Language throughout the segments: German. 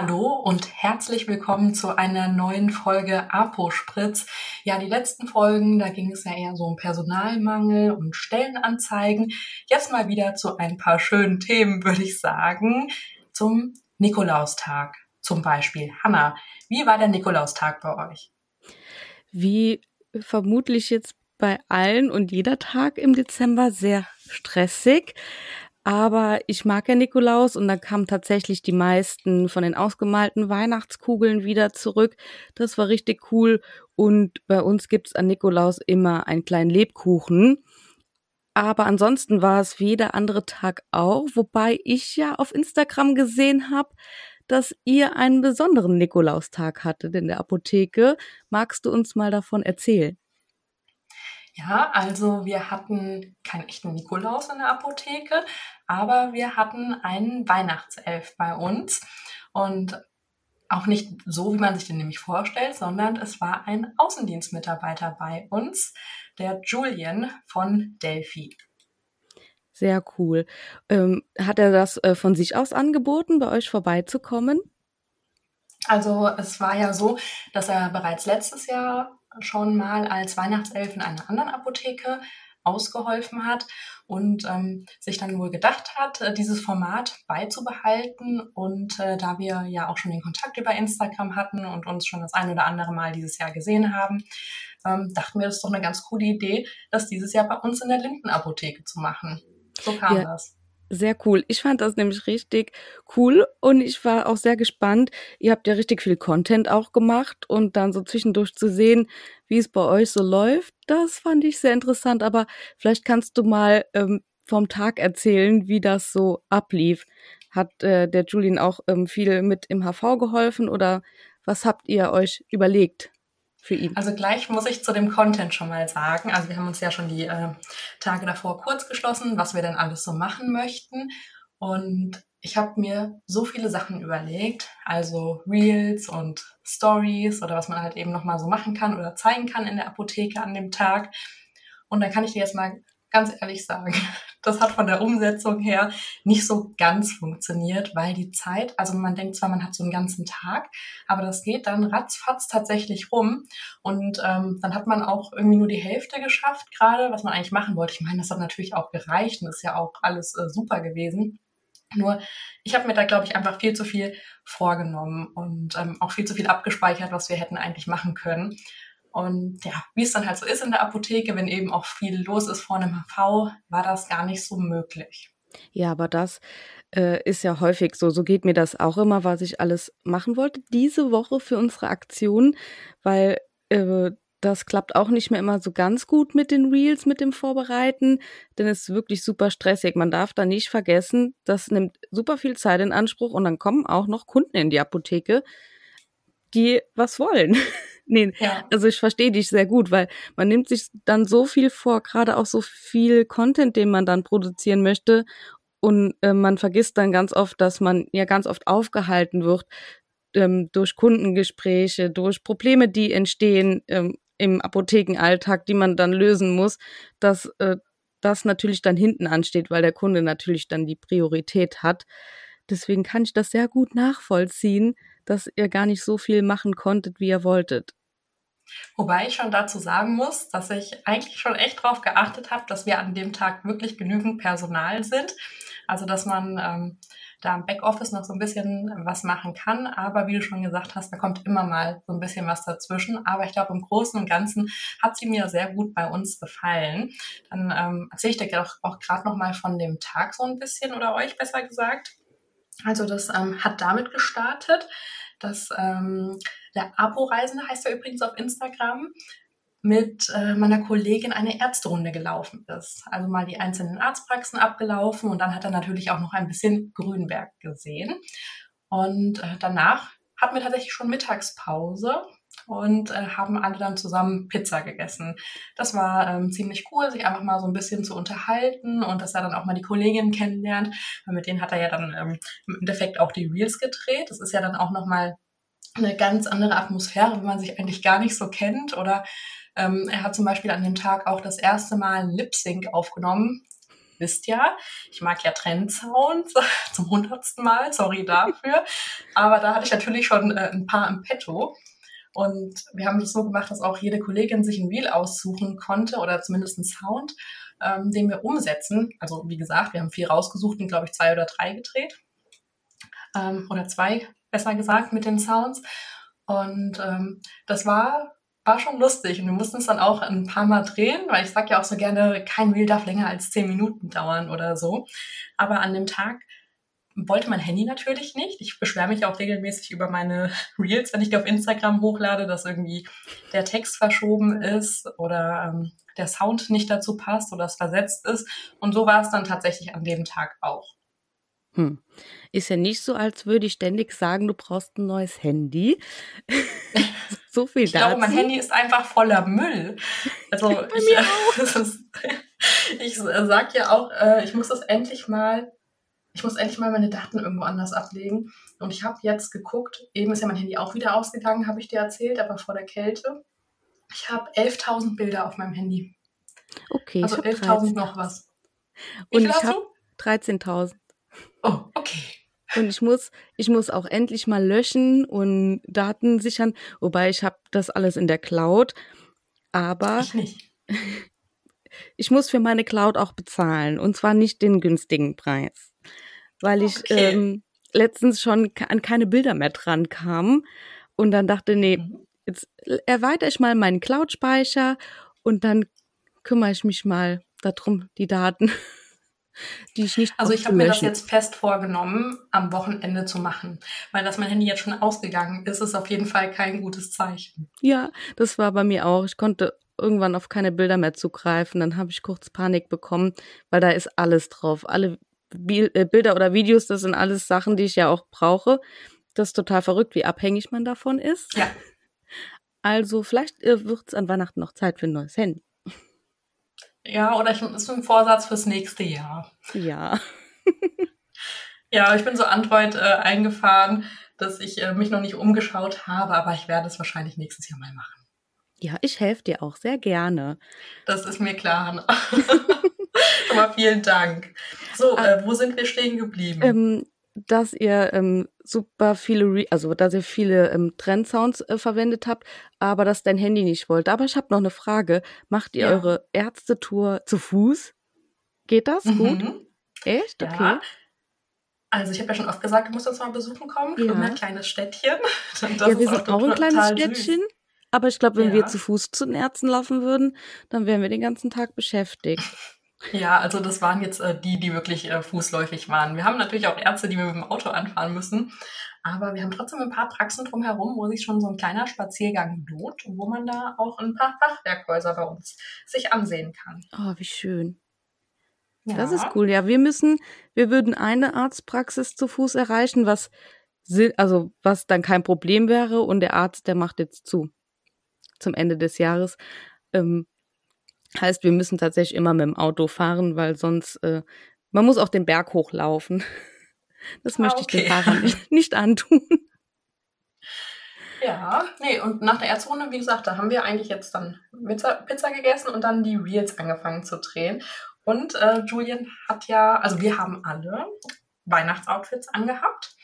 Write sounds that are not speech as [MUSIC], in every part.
Hallo und herzlich willkommen zu einer neuen Folge Apo Spritz. Ja, die letzten Folgen, da ging es ja eher so um Personalmangel und Stellenanzeigen. Jetzt mal wieder zu ein paar schönen Themen, würde ich sagen. Zum Nikolaustag zum Beispiel. Hanna, wie war der Nikolaustag bei euch? Wie vermutlich jetzt bei allen und jeder Tag im Dezember sehr stressig. Aber ich mag ja Nikolaus und da kamen tatsächlich die meisten von den ausgemalten Weihnachtskugeln wieder zurück. Das war richtig cool. Und bei uns gibt's an Nikolaus immer einen kleinen Lebkuchen. Aber ansonsten war es wie jeder andere Tag auch, wobei ich ja auf Instagram gesehen habe, dass ihr einen besonderen Nikolaustag hattet in der Apotheke. Magst du uns mal davon erzählen? Ja, also wir hatten keinen echten Nikolaus in der Apotheke, aber wir hatten einen Weihnachtself bei uns und auch nicht so, wie man sich den nämlich vorstellt, sondern es war ein Außendienstmitarbeiter bei uns, der Julian von Delphi. Sehr cool. Ähm, hat er das äh, von sich aus angeboten, bei euch vorbeizukommen? Also es war ja so, dass er bereits letztes Jahr schon mal als Weihnachtself in einer anderen Apotheke ausgeholfen hat und ähm, sich dann wohl gedacht hat, äh, dieses Format beizubehalten. Und äh, da wir ja auch schon den Kontakt über Instagram hatten und uns schon das ein oder andere Mal dieses Jahr gesehen haben, ähm, dachten wir, das ist doch eine ganz coole Idee, das dieses Jahr bei uns in der Lindenapotheke zu machen. So kam ja. das. Sehr cool. Ich fand das nämlich richtig cool und ich war auch sehr gespannt. Ihr habt ja richtig viel Content auch gemacht und dann so zwischendurch zu sehen, wie es bei euch so läuft, das fand ich sehr interessant. Aber vielleicht kannst du mal ähm, vom Tag erzählen, wie das so ablief. Hat äh, der Julian auch ähm, viel mit im HV geholfen oder was habt ihr euch überlegt? Für ihn? Also gleich muss ich zu dem Content schon mal sagen. Also wir haben uns ja schon die äh, Tage davor kurz geschlossen, was wir denn alles so machen möchten. Und ich habe mir so viele Sachen überlegt, also Reels und Stories oder was man halt eben nochmal so machen kann oder zeigen kann in der Apotheke an dem Tag. Und dann kann ich dir jetzt mal ganz ehrlich sagen, [LAUGHS] das hat von der Umsetzung her nicht so ganz funktioniert, weil die Zeit, also man denkt zwar, man hat so einen ganzen Tag, aber das geht dann ratzfatz tatsächlich rum und ähm, dann hat man auch irgendwie nur die Hälfte geschafft gerade, was man eigentlich machen wollte. Ich meine, das hat natürlich auch gereicht und ist ja auch alles äh, super gewesen. Nur ich habe mir da, glaube ich, einfach viel zu viel vorgenommen und ähm, auch viel zu viel abgespeichert, was wir hätten eigentlich machen können. Und ja, wie es dann halt so ist in der Apotheke, wenn eben auch viel los ist vor einem HV, war das gar nicht so möglich. Ja, aber das äh, ist ja häufig so. So geht mir das auch immer, was ich alles machen wollte diese Woche für unsere Aktion, weil äh, das klappt auch nicht mehr immer so ganz gut mit den Reels, mit dem Vorbereiten, denn es ist wirklich super stressig. Man darf da nicht vergessen, das nimmt super viel Zeit in Anspruch und dann kommen auch noch Kunden in die Apotheke, die was wollen. [LAUGHS] nee, ja. also ich verstehe dich sehr gut, weil man nimmt sich dann so viel vor, gerade auch so viel Content, den man dann produzieren möchte. Und äh, man vergisst dann ganz oft, dass man ja ganz oft aufgehalten wird ähm, durch Kundengespräche, durch Probleme, die entstehen ähm, im Apothekenalltag, die man dann lösen muss, dass äh, das natürlich dann hinten ansteht, weil der Kunde natürlich dann die Priorität hat. Deswegen kann ich das sehr gut nachvollziehen, dass ihr gar nicht so viel machen konntet, wie ihr wolltet. Wobei ich schon dazu sagen muss, dass ich eigentlich schon echt darauf geachtet habe, dass wir an dem Tag wirklich genügend Personal sind. Also dass man ähm, da im Backoffice noch so ein bisschen was machen kann. Aber wie du schon gesagt hast, da kommt immer mal so ein bisschen was dazwischen. Aber ich glaube, im Großen und Ganzen hat sie mir sehr gut bei uns gefallen. Dann ähm, erzähle ich dir auch, auch gerade noch mal von dem Tag so ein bisschen oder euch besser gesagt. Also das ähm, hat damit gestartet, dass ähm, der Apo-Reisende heißt er übrigens auf Instagram mit äh, meiner Kollegin eine Ärzterunde gelaufen ist. Also mal die einzelnen Arztpraxen abgelaufen und dann hat er natürlich auch noch ein bisschen Grünberg gesehen. Und äh, danach hatten wir tatsächlich schon Mittagspause und äh, haben alle dann zusammen Pizza gegessen. Das war ähm, ziemlich cool, sich einfach mal so ein bisschen zu unterhalten und dass er dann auch mal die Kolleginnen kennenlernt. Weil mit denen hat er ja dann ähm, im Endeffekt auch die Reels gedreht. Das ist ja dann auch nochmal eine ganz andere Atmosphäre, wenn man sich eigentlich gar nicht so kennt. Oder ähm, er hat zum Beispiel an dem Tag auch das erste Mal Lip Sync aufgenommen. wisst ja, ich mag ja Trendsounds [LAUGHS] zum hundertsten Mal, sorry dafür. Aber da hatte ich natürlich schon äh, ein paar im Petto. Und wir haben das so gemacht, dass auch jede Kollegin sich ein Reel aussuchen konnte oder zumindest einen Sound, ähm, den wir umsetzen. Also wie gesagt, wir haben vier rausgesucht und glaube ich zwei oder drei gedreht. Ähm, oder zwei, besser gesagt, mit den Sounds. Und ähm, das war war schon lustig und wir mussten es dann auch ein paar Mal drehen, weil ich sage ja auch so gerne, kein Reel darf länger als zehn Minuten dauern oder so. Aber an dem Tag wollte mein Handy natürlich nicht. Ich beschwere mich auch regelmäßig über meine [LAUGHS] Reels, wenn ich die auf Instagram hochlade, dass irgendwie der Text verschoben ist oder ähm, der Sound nicht dazu passt oder es versetzt ist. Und so war es dann tatsächlich an dem Tag auch. Hm. Ist ja nicht so, als würde ich ständig sagen, du brauchst ein neues Handy. [LAUGHS] so viel ich dazu. Ich glaube, mein Handy ist einfach voller Müll. Also [LAUGHS] [LAUGHS] ich, äh, ich sag ja auch, äh, ich muss das endlich mal, ich muss endlich mal meine Daten irgendwo anders ablegen. Und ich habe jetzt geguckt, eben ist ja mein Handy auch wieder ausgegangen, habe ich dir erzählt, aber vor der Kälte. Ich habe 11.000 Bilder auf meinem Handy. Okay. Also 11.000 noch was. Wie Und ich habe 13.000. Oh, okay. Und ich muss, ich muss auch endlich mal löschen und Daten sichern, wobei ich habe das alles in der Cloud. Aber ich, nicht. [LAUGHS] ich muss für meine Cloud auch bezahlen und zwar nicht den günstigen Preis, weil ich okay. ähm, letztens schon an keine Bilder mehr dran kam und dann dachte, nee, mhm. jetzt erweitere ich mal meinen Cloud-Speicher und dann kümmere ich mich mal darum, die Daten [LAUGHS] die ich nicht Also ich habe mir das jetzt fest vorgenommen, am Wochenende zu machen. Weil dass mein Handy jetzt schon ausgegangen ist, ist auf jeden Fall kein gutes Zeichen. Ja, das war bei mir auch. Ich konnte irgendwann auf keine Bilder mehr zugreifen. Dann habe ich kurz Panik bekommen, weil da ist alles drauf. Alle äh, Bilder oder Videos, das sind alles Sachen, die ich ja auch brauche. Das ist total verrückt, wie abhängig man davon ist. Ja. Also vielleicht äh, wird es an Weihnachten noch Zeit für ein neues Handy. Ja, oder ich ist ein Vorsatz fürs nächste Jahr. Ja. ja, ich bin so Android äh, eingefahren, dass ich äh, mich noch nicht umgeschaut habe, aber ich werde es wahrscheinlich nächstes Jahr mal machen. Ja, ich helfe dir auch sehr gerne. Das ist mir klar. Mal [LAUGHS] vielen Dank. So, ah. äh, wo sind wir stehen geblieben? Ähm, dass ihr ähm, super viele, Re also dass ihr viele ähm, Trendsounds äh, verwendet habt, aber dass dein Handy nicht wollte. Aber ich habe noch eine Frage. Macht ihr ja. eure Ärztetour zu Fuß? Geht das mhm. gut? Echt? Okay. Ja. Also ich habe ja schon oft gesagt, du musst uns mal besuchen kommen. Ja. ein kleines Städtchen. [LAUGHS] Ja, wir sind auch, auch ein kleines Städtchen. Süß. Aber ich glaube, wenn ja. wir zu Fuß zu den Ärzten laufen würden, dann wären wir den ganzen Tag beschäftigt. [LAUGHS] Ja, also das waren jetzt äh, die, die wirklich äh, fußläufig waren. Wir haben natürlich auch Ärzte, die wir mit dem Auto anfahren müssen. Aber wir haben trotzdem ein paar Praxen drumherum, wo sich schon so ein kleiner Spaziergang lohnt wo man da auch ein paar Fachwerkhäuser bei uns sich ansehen kann. Oh, wie schön. Ja. Das ist cool. Ja, wir müssen, wir würden eine Arztpraxis zu Fuß erreichen, was, also, was dann kein Problem wäre und der Arzt, der macht jetzt zu. Zum Ende des Jahres. Ähm, Heißt, wir müssen tatsächlich immer mit dem Auto fahren, weil sonst, äh, man muss auch den Berg hochlaufen. [LAUGHS] Das möchte ah, okay. ich den Fahrern nicht, [LAUGHS] nicht antun. Ja, nee, und nach der Erzrunde, wie gesagt, da haben wir eigentlich jetzt dann Pizza, Pizza gegessen und dann die Reels angefangen zu drehen. Und äh, Julian hat ja, also wir haben alle Weihnachtsoutfits angehabt,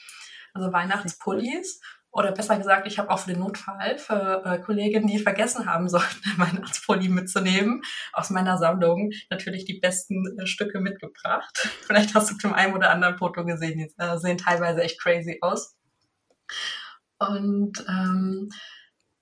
also Weihnachtspullis. Oder besser gesagt, ich habe auch für den Notfall für äh, Kolleginnen, die vergessen haben sollten, [LAUGHS] meinen Arztpulli mitzunehmen, aus meiner Sammlung natürlich die besten äh, Stücke mitgebracht. [LAUGHS] Vielleicht hast du zum einen oder anderen Foto gesehen, die äh, sehen teilweise echt crazy aus. Und ähm,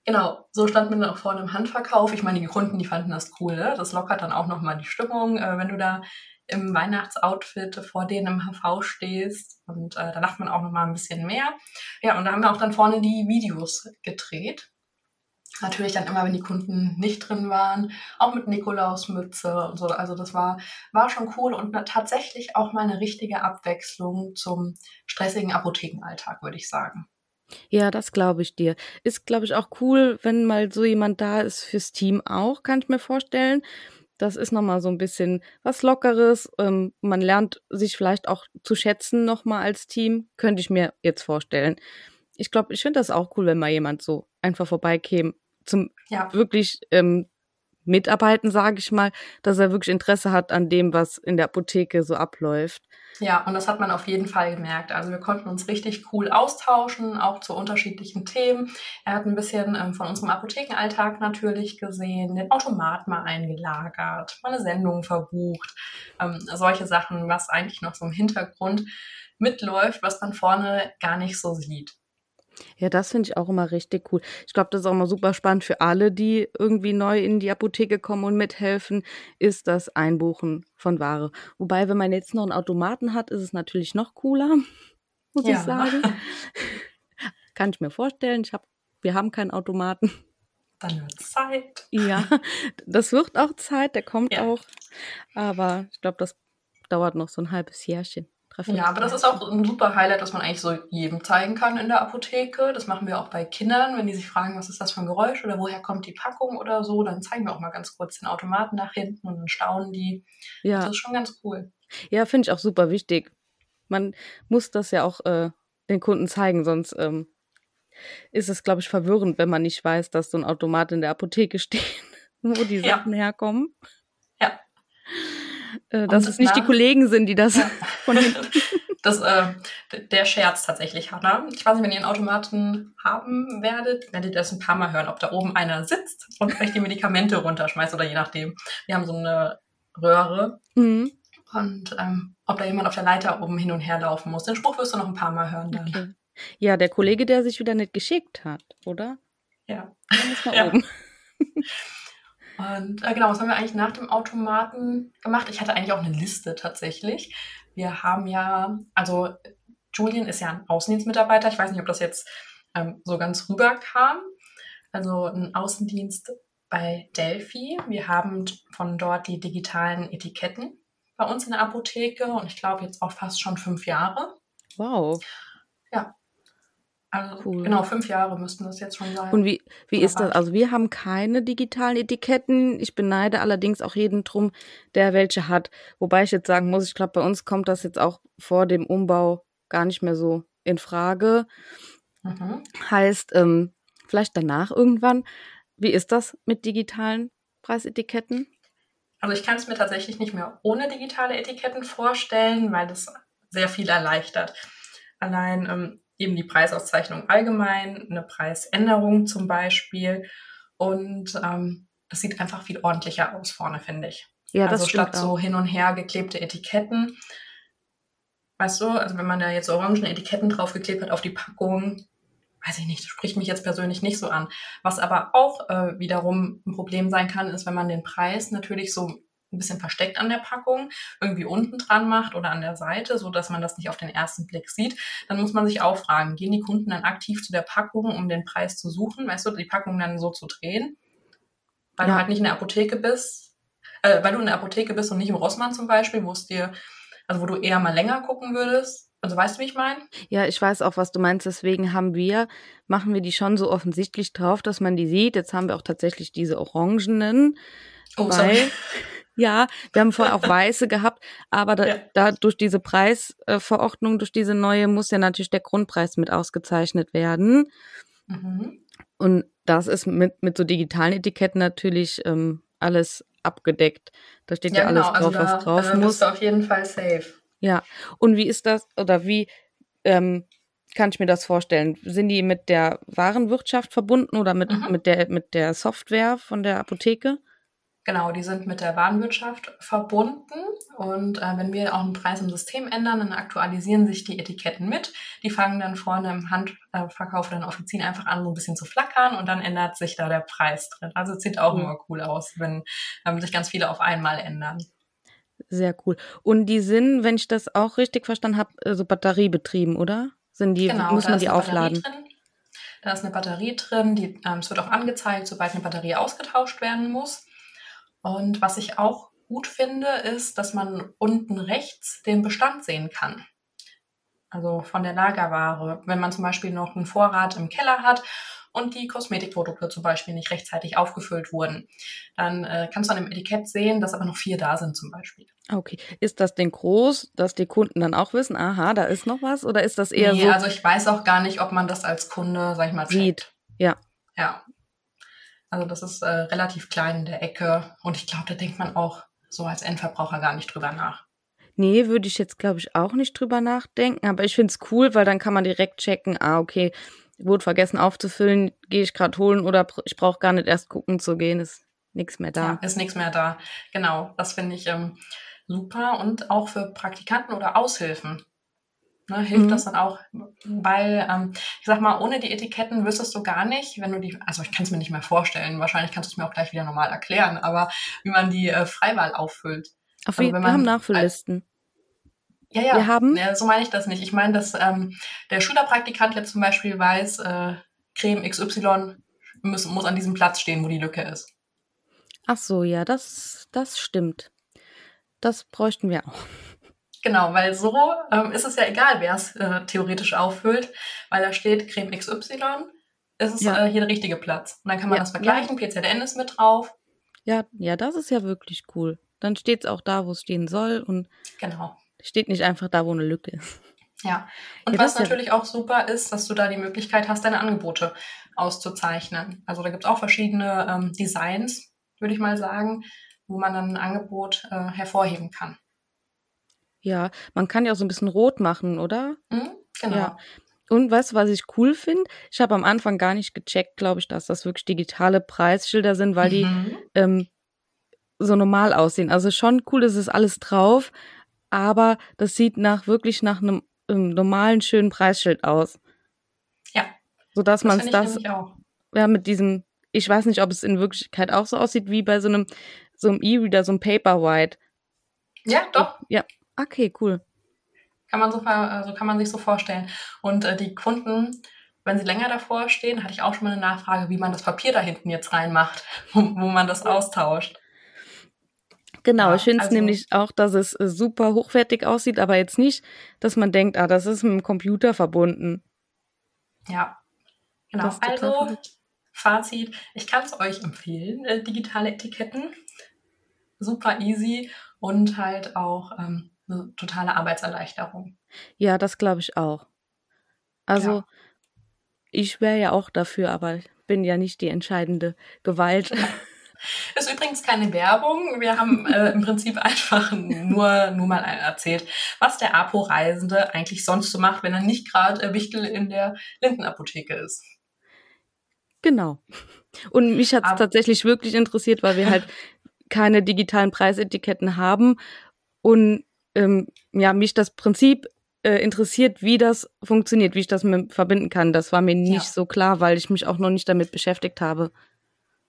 Genau, so stand man dann auch vorne im Handverkauf. Ich meine, die Kunden, die fanden das cool. Ne? Das lockert dann auch nochmal die Stimmung, äh, wenn du da im Weihnachtsoutfit vor denen im HV stehst. Und äh, da lacht man auch noch mal ein bisschen mehr. Ja, und da haben wir auch dann vorne die Videos gedreht. Natürlich dann immer, wenn die Kunden nicht drin waren, auch mit Nikolausmütze und so. Also das war, war schon cool und tatsächlich auch mal eine richtige Abwechslung zum stressigen Apothekenalltag, würde ich sagen. Ja, das glaube ich dir. Ist, glaube ich, auch cool, wenn mal so jemand da ist fürs Team auch, kann ich mir vorstellen. Das ist nochmal so ein bisschen was Lockeres. Ähm, man lernt sich vielleicht auch zu schätzen nochmal als Team, könnte ich mir jetzt vorstellen. Ich glaube, ich finde das auch cool, wenn mal jemand so einfach vorbeikäme, zum ja. wirklich ähm, mitarbeiten, sage ich mal, dass er wirklich Interesse hat an dem, was in der Apotheke so abläuft. Ja, und das hat man auf jeden Fall gemerkt. Also wir konnten uns richtig cool austauschen, auch zu unterschiedlichen Themen. Er hat ein bisschen ähm, von unserem Apothekenalltag natürlich gesehen, den Automat mal eingelagert, mal eine Sendung verbucht, ähm, solche Sachen, was eigentlich noch so im Hintergrund mitläuft, was man vorne gar nicht so sieht. Ja, das finde ich auch immer richtig cool. Ich glaube, das ist auch immer super spannend für alle, die irgendwie neu in die Apotheke kommen und mithelfen, ist das Einbuchen von Ware. Wobei, wenn man jetzt noch einen Automaten hat, ist es natürlich noch cooler, [LAUGHS] muss ja. ich sagen. [LAUGHS] Kann ich mir vorstellen. Ich hab, wir haben keinen Automaten. Dann wird Zeit. Ja, das wird auch Zeit, der kommt ja. auch. Aber ich glaube, das dauert noch so ein halbes Jährchen. Ja, aber das ist auch ein super Highlight, das man eigentlich so jedem zeigen kann in der Apotheke. Das machen wir auch bei Kindern, wenn die sich fragen, was ist das für ein Geräusch oder woher kommt die Packung oder so, dann zeigen wir auch mal ganz kurz den Automaten nach hinten und dann staunen die. Ja. Das ist schon ganz cool. Ja, finde ich auch super wichtig. Man muss das ja auch äh, den Kunden zeigen, sonst ähm, ist es, glaube ich, verwirrend, wenn man nicht weiß, dass so ein Automat in der Apotheke [LAUGHS] steht, wo die Sachen ja. herkommen. Äh, dass es nicht die Kollegen sind, die das ja. [LAUGHS] von. [LAUGHS] Das, äh, der Scherz tatsächlich, Hannah. Ich weiß nicht, wenn ihr einen Automaten haben werdet, werdet ihr das ein paar Mal hören, ob da oben einer sitzt und euch die Medikamente runterschmeißt oder je nachdem. Wir haben so eine Röhre. Mhm. Und ähm, ob da jemand auf der Leiter oben hin und her laufen muss. Den Spruch wirst du noch ein paar Mal hören dann. Okay. Ja, der Kollege, der sich wieder nicht geschickt hat, oder? Ja. Nach ja. [LAUGHS] Und äh, genau, was haben wir eigentlich nach dem Automaten gemacht? Ich hatte eigentlich auch eine Liste tatsächlich. Wir haben ja, also Julian ist ja ein Außendienstmitarbeiter. Ich weiß nicht, ob das jetzt ähm, so ganz rüberkam. Also ein Außendienst bei Delphi. Wir haben von dort die digitalen Etiketten bei uns in der Apotheke und ich glaube jetzt auch fast schon fünf Jahre. Wow. Ja, also cool. genau, fünf Jahre müssten das jetzt schon sein. Und wie, wie ist das? Also wir haben keine digitalen Etiketten. Ich beneide allerdings auch jeden drum, der welche hat. Wobei ich jetzt sagen muss, ich glaube, bei uns kommt das jetzt auch vor dem Umbau gar nicht mehr so in Frage. Mhm. Heißt, ähm, vielleicht danach irgendwann. Wie ist das mit digitalen Preisetiketten? Also ich kann es mir tatsächlich nicht mehr ohne digitale Etiketten vorstellen, weil das sehr viel erleichtert. Allein ähm, eben die Preisauszeichnung allgemein, eine Preisänderung zum Beispiel. Und ähm, das sieht einfach viel ordentlicher aus vorne, finde ich. Ja, das also statt auch. so hin und her geklebte Etiketten. Weißt du, also wenn man da jetzt orangen Etiketten draufgeklebt hat auf die Packung, weiß ich nicht, spricht mich jetzt persönlich nicht so an. Was aber auch äh, wiederum ein Problem sein kann, ist, wenn man den Preis natürlich so ein bisschen versteckt an der Packung irgendwie unten dran macht oder an der Seite, so dass man das nicht auf den ersten Blick sieht, dann muss man sich auch fragen, gehen die Kunden dann aktiv zu der Packung, um den Preis zu suchen, weißt du, die Packung dann so zu drehen, weil ja. du halt nicht in der Apotheke bist, äh, weil du in der Apotheke bist und nicht im Rossmann zum Beispiel, wo es dir, also wo du eher mal länger gucken würdest, also weißt du, wie ich meine? Ja, ich weiß auch, was du meinst. Deswegen haben wir, machen wir die schon so offensichtlich drauf, dass man die sieht. Jetzt haben wir auch tatsächlich diese orangenen. Oh, weil, sorry. [LAUGHS] Ja, wir haben vorher auch weiße gehabt, aber da, ja. da durch diese Preisverordnung, durch diese neue, muss ja natürlich der Grundpreis mit ausgezeichnet werden. Mhm. Und das ist mit, mit so digitalen Etiketten natürlich ähm, alles abgedeckt. Da steht ja, ja alles genau. drauf, also da, was drauf da muss. Du auf jeden Fall safe. Ja, und wie ist das, oder wie ähm, kann ich mir das vorstellen? Sind die mit der Warenwirtschaft verbunden oder mit, mhm. mit, der, mit der Software von der Apotheke? Genau, die sind mit der Warenwirtschaft verbunden und äh, wenn wir auch einen Preis im System ändern, dann aktualisieren sich die Etiketten mit. Die fangen dann vorne im Handverkauf oder in Offizien einfach an, so ein bisschen zu flackern und dann ändert sich da der Preis drin. Also sieht auch mhm. immer cool aus, wenn ähm, sich ganz viele auf einmal ändern. Sehr cool. Und die sind, wenn ich das auch richtig verstanden habe, so also batteriebetrieben, oder? Sind die, genau, muss man die aufladen? Da ist eine Batterie drin, die, ähm, es wird auch angezeigt, sobald eine Batterie ausgetauscht werden muss. Und was ich auch gut finde, ist, dass man unten rechts den Bestand sehen kann. Also von der Lagerware. Wenn man zum Beispiel noch einen Vorrat im Keller hat und die Kosmetikprodukte zum Beispiel nicht rechtzeitig aufgefüllt wurden, dann äh, kannst du an dem Etikett sehen, dass aber noch vier da sind zum Beispiel. Okay. Ist das denn groß, dass die Kunden dann auch wissen, aha, da ist noch was? Oder ist das eher nee, so? also ich weiß auch gar nicht, ob man das als Kunde, sag ich mal, sieht. Ja. Ja. Also das ist äh, relativ klein in der Ecke und ich glaube, da denkt man auch so als Endverbraucher gar nicht drüber nach. Nee, würde ich jetzt, glaube ich, auch nicht drüber nachdenken. Aber ich finde es cool, weil dann kann man direkt checken, ah, okay, wurde vergessen aufzufüllen, gehe ich gerade holen oder ich brauche gar nicht erst gucken zu gehen, ist nichts mehr da. Ja, ist nichts mehr da. Genau, das finde ich ähm, super und auch für Praktikanten oder Aushilfen. Ne, hilft mhm. das dann auch, weil ähm, ich sag mal, ohne die Etiketten wüsstest du gar nicht, wenn du die, also ich kann es mir nicht mehr vorstellen, wahrscheinlich kannst du es mir auch gleich wieder normal erklären, aber wie man die äh, Freiwahl auffüllt. Auf also, wir haben Nachfülllisten. Ja, ja. Wir haben. Ja, so meine ich das nicht. Ich meine, dass ähm, der Schülerpraktikant jetzt zum Beispiel weiß, äh, Creme XY muss, muss an diesem Platz stehen, wo die Lücke ist. Ach so, ja, das, das stimmt. Das bräuchten wir auch. Genau, weil so ähm, ist es ja egal, wer es äh, theoretisch auffüllt, weil da steht Creme XY, ist es ja. äh, hier der richtige Platz. Und dann kann man ja, das vergleichen, ja. PZN ist mit drauf. Ja, ja, das ist ja wirklich cool. Dann steht es auch da, wo es stehen soll und genau. steht nicht einfach da, wo eine Lücke ist. Ja, und was natürlich auch super ist, dass du da die Möglichkeit hast, deine Angebote auszuzeichnen. Also da gibt es auch verschiedene ähm, Designs, würde ich mal sagen, wo man dann ein Angebot äh, hervorheben kann. Ja, man kann ja auch so ein bisschen rot machen, oder? Mhm, genau. Ja. Und weißt du, was ich cool finde? Ich habe am Anfang gar nicht gecheckt, glaube ich, dass das wirklich digitale Preisschilder sind, weil die mhm. ähm, so normal aussehen. Also schon cool, das ist alles drauf, aber das sieht nach wirklich nach einem ähm, normalen, schönen Preisschild aus. Ja. So dass man es das, ja, mit diesem, ich weiß nicht, ob es in Wirklichkeit auch so aussieht wie bei so einem, so einem E-Reader, so einem Paperwhite. Ja, doch. Ja, Okay, cool. Kann man so, also kann man sich so vorstellen. Und äh, die Kunden, wenn sie länger davor stehen, hatte ich auch schon mal eine Nachfrage, wie man das Papier da hinten jetzt reinmacht, [LAUGHS] wo, wo man das austauscht. Genau, ja, ich finde es also, nämlich auch, dass es äh, super hochwertig aussieht, aber jetzt nicht, dass man denkt, ah, das ist mit dem Computer verbunden. Ja, genau. Also, Fazit, ich kann es euch empfehlen, äh, digitale Etiketten. Super easy und halt auch ähm, eine totale Arbeitserleichterung. Ja, das glaube ich auch. Also ja. ich wäre ja auch dafür, aber ich bin ja nicht die entscheidende Gewalt. [LAUGHS] Ist übrigens keine Werbung. Wir haben äh, im Prinzip einfach nur, nur mal erzählt, was der Apo-Reisende eigentlich sonst so macht, wenn er nicht gerade äh, Wichtel in der Lindenapotheke ist. Genau. Und mich hat es tatsächlich wirklich interessiert, weil wir halt [LAUGHS] keine digitalen Preisetiketten haben und ähm, ja, mich das Prinzip äh, interessiert, wie das funktioniert, wie ich das mit verbinden kann. Das war mir nicht ja. so klar, weil ich mich auch noch nicht damit beschäftigt habe.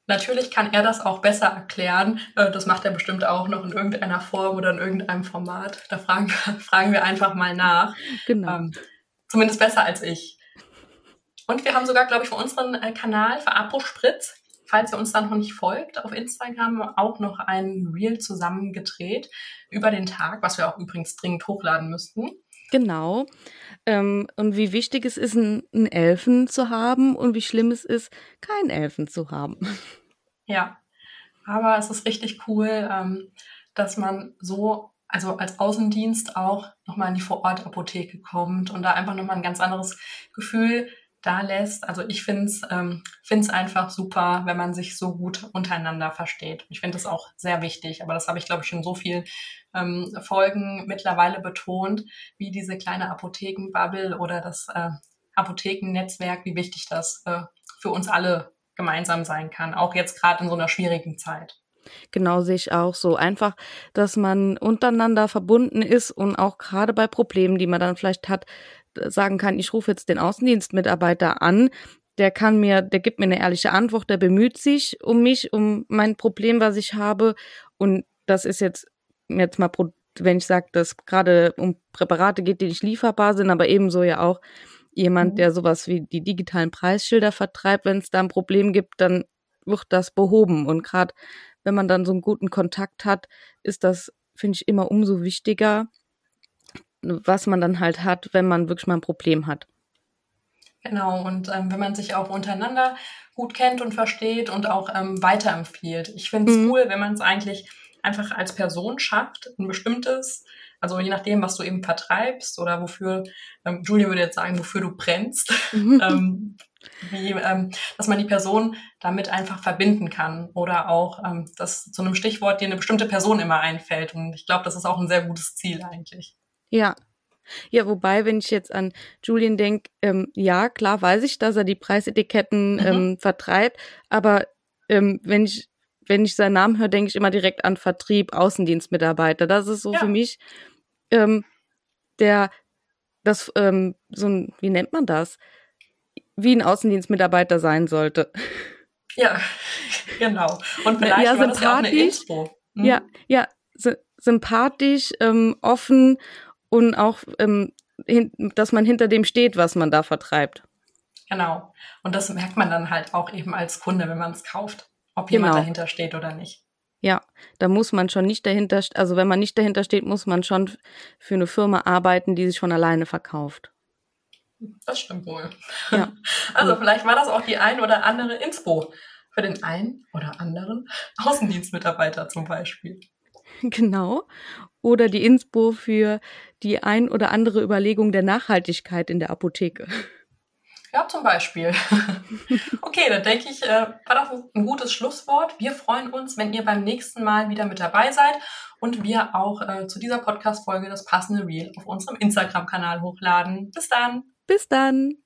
Natürlich kann er das auch besser erklären. Äh, das macht er bestimmt auch noch in irgendeiner Form oder in irgendeinem Format. Da fragen, [LAUGHS] fragen wir einfach mal nach. Genau. Ähm, zumindest besser als ich. Und wir haben sogar, glaube ich, für unseren äh, Kanal, für Apo Spritz, falls ihr uns dann noch nicht folgt, auf Instagram auch noch ein Reel zusammengedreht über den Tag, was wir auch übrigens dringend hochladen müssten. Genau. Ähm, und wie wichtig es ist, einen Elfen zu haben und wie schlimm es ist, keinen Elfen zu haben. Ja, aber es ist richtig cool, ähm, dass man so, also als Außendienst auch nochmal in die Vorortapotheke kommt und da einfach nochmal ein ganz anderes Gefühl da lässt. Also ich finde es ähm, find's einfach super, wenn man sich so gut untereinander versteht. Ich finde das auch sehr wichtig, aber das habe ich, glaube ich, schon so viel ähm, Folgen mittlerweile betont, wie diese kleine Apothekenbubble oder das äh, Apothekennetzwerk, wie wichtig das äh, für uns alle gemeinsam sein kann, auch jetzt gerade in so einer schwierigen Zeit. Genau sehe ich auch so. Einfach, dass man untereinander verbunden ist und auch gerade bei Problemen, die man dann vielleicht hat, sagen kann, ich rufe jetzt den Außendienstmitarbeiter an, der kann mir, der gibt mir eine ehrliche Antwort, der bemüht sich um mich, um mein Problem, was ich habe. Und das ist jetzt, jetzt mal, wenn ich sage, dass gerade um Präparate geht, die nicht lieferbar sind, aber ebenso ja auch jemand, mhm. der sowas wie die digitalen Preisschilder vertreibt, wenn es da ein Problem gibt, dann wird das behoben. Und gerade wenn man dann so einen guten Kontakt hat, ist das, finde ich, immer umso wichtiger, was man dann halt hat, wenn man wirklich mal ein Problem hat. Genau, und ähm, wenn man sich auch untereinander gut kennt und versteht und auch ähm, weiterempfiehlt. Ich finde es mhm. cool, wenn man es eigentlich einfach als Person schafft, ein bestimmtes, also je nachdem, was du eben vertreibst oder wofür, ähm, Julia würde jetzt sagen, wofür du brennst, mhm. [LAUGHS] ähm, Wie, ähm, dass man die Person damit einfach verbinden kann oder auch, ähm, dass zu einem Stichwort dir eine bestimmte Person immer einfällt. Und ich glaube, das ist auch ein sehr gutes Ziel eigentlich. Ja. Ja, wobei, wenn ich jetzt an Julian denke, ähm, ja, klar weiß ich, dass er die Preisetiketten mhm. ähm, vertreibt, aber ähm, wenn ich wenn ich seinen Namen höre, denke ich immer direkt an Vertrieb, Außendienstmitarbeiter. Das ist so ja. für mich ähm, der, das, ähm, so ein, wie nennt man das? Wie ein Außendienstmitarbeiter sein sollte. Ja, [LAUGHS] genau. Und vielleicht ja, war das ja auch eine Intro. Hm? Ja, ja, sympathisch, ähm, offen und auch, ähm, dass man hinter dem steht, was man da vertreibt. Genau. Und das merkt man dann halt auch eben als Kunde, wenn man es kauft ob jemand genau. dahinter steht oder nicht. Ja, da muss man schon nicht dahinter, also wenn man nicht dahinter steht, muss man schon für eine Firma arbeiten, die sich von alleine verkauft. Das stimmt wohl. Ja. [LAUGHS] Also vielleicht war das auch die ein oder andere Inspo für den einen oder anderen Außendienstmitarbeiter zum Beispiel. [LAUGHS] Genau. Oder die Inspo für die ein oder andere Überlegung der Nachhaltigkeit in der Apotheke. Ja, zum Beispiel. [LAUGHS] okay, dann denke ich, äh, war das ein gutes Schlusswort. Wir freuen uns, wenn ihr beim nächsten Mal wieder mit dabei seid und wir auch äh, zu dieser Podcast-Folge das passende Reel auf unserem Instagram-Kanal hochladen. Bis dann. Bis dann.